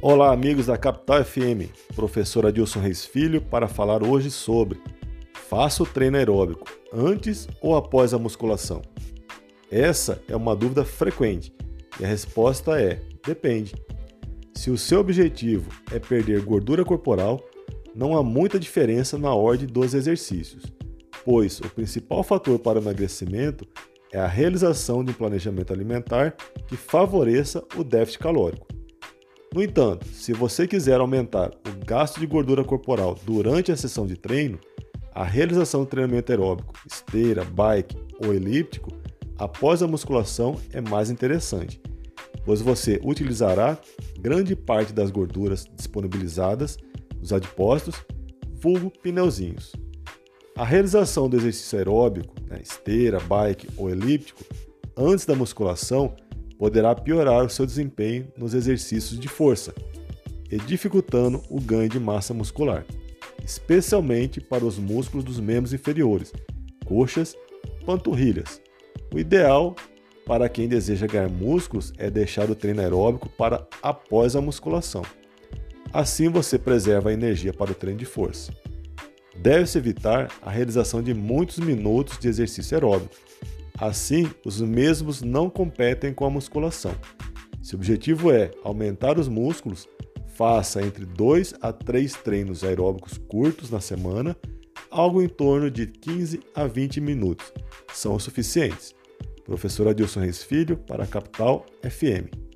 Olá, amigos da Capital FM. Professor Adilson Reis Filho para falar hoje sobre Faça o treino aeróbico antes ou após a musculação? Essa é uma dúvida frequente e a resposta é: depende. Se o seu objetivo é perder gordura corporal, não há muita diferença na ordem dos exercícios, pois o principal fator para o emagrecimento é a realização de um planejamento alimentar que favoreça o déficit calórico. No entanto, se você quiser aumentar o gasto de gordura corporal durante a sessão de treino, a realização de treinamento aeróbico, esteira, bike ou elíptico após a musculação é mais interessante, pois você utilizará grande parte das gorduras disponibilizadas nos adipócitos, vulgo pneuzinhos. A realização do exercício aeróbico, né, esteira, bike ou elíptico, antes da musculação poderá piorar o seu desempenho nos exercícios de força e dificultando o ganho de massa muscular, especialmente para os músculos dos membros inferiores, coxas, panturrilhas. O ideal para quem deseja ganhar músculos é deixar o treino aeróbico para após a musculação. Assim você preserva a energia para o treino de força. Deve-se evitar a realização de muitos minutos de exercício aeróbico, Assim, os mesmos não competem com a musculação. Se o objetivo é aumentar os músculos, faça entre 2 a 3 treinos aeróbicos curtos na semana, algo em torno de 15 a 20 minutos. São suficientes. Professor Adilson Reis Filho, para a Capital FM.